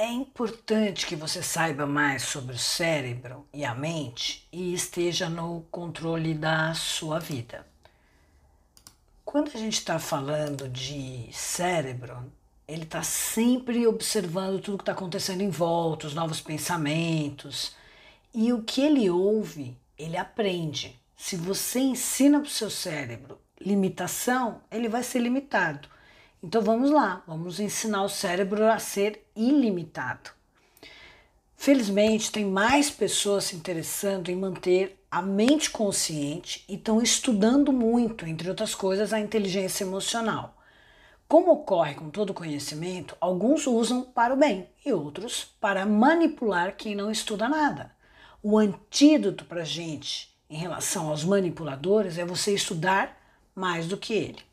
É importante que você saiba mais sobre o cérebro e a mente e esteja no controle da sua vida. Quando a gente está falando de cérebro, ele está sempre observando tudo que está acontecendo em volta, os novos pensamentos. E o que ele ouve, ele aprende. Se você ensina para o seu cérebro limitação, ele vai ser limitado. Então vamos lá, vamos ensinar o cérebro a ser ilimitado. Felizmente, tem mais pessoas se interessando em manter a mente consciente e estão estudando muito, entre outras coisas, a inteligência emocional. Como ocorre com todo conhecimento, alguns usam para o bem e outros para manipular quem não estuda nada. O antídoto para a gente em relação aos manipuladores é você estudar mais do que ele.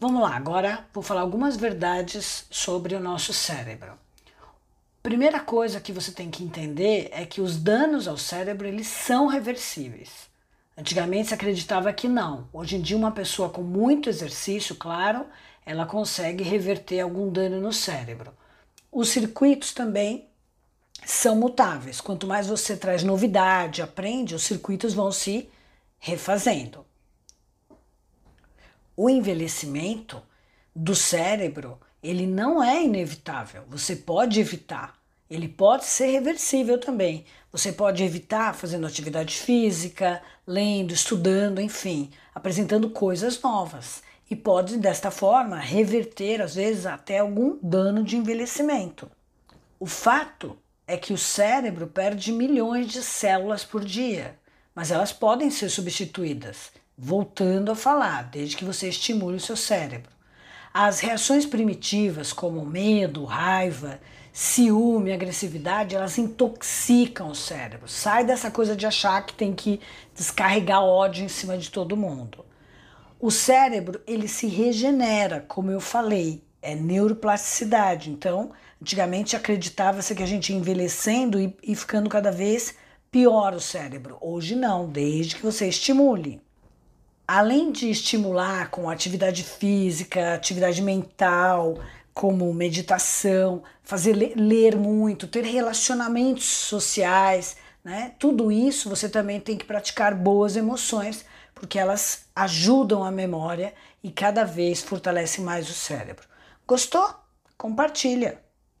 Vamos lá, agora vou falar algumas verdades sobre o nosso cérebro. Primeira coisa que você tem que entender é que os danos ao cérebro eles são reversíveis. Antigamente se acreditava que não. Hoje em dia uma pessoa com muito exercício, claro, ela consegue reverter algum dano no cérebro. Os circuitos também são mutáveis. Quanto mais você traz novidade, aprende, os circuitos vão se refazendo o envelhecimento do cérebro, ele não é inevitável. Você pode evitar. Ele pode ser reversível também. Você pode evitar fazendo atividade física, lendo, estudando, enfim, apresentando coisas novas. E pode, desta forma, reverter, às vezes, até algum dano de envelhecimento. O fato é que o cérebro perde milhões de células por dia, mas elas podem ser substituídas Voltando a falar, desde que você estimule o seu cérebro. As reações primitivas, como medo, raiva, ciúme, agressividade, elas intoxicam o cérebro. Sai dessa coisa de achar que tem que descarregar ódio em cima de todo mundo. O cérebro, ele se regenera, como eu falei, é neuroplasticidade. Então, antigamente acreditava-se que a gente ia envelhecendo e, e ficando cada vez pior o cérebro. Hoje não, desde que você estimule além de estimular com atividade física, atividade mental, como meditação, fazer ler muito, ter relacionamentos sociais, né? Tudo isso você também tem que praticar boas emoções, porque elas ajudam a memória e cada vez fortalecem mais o cérebro. Gostou? Compartilha.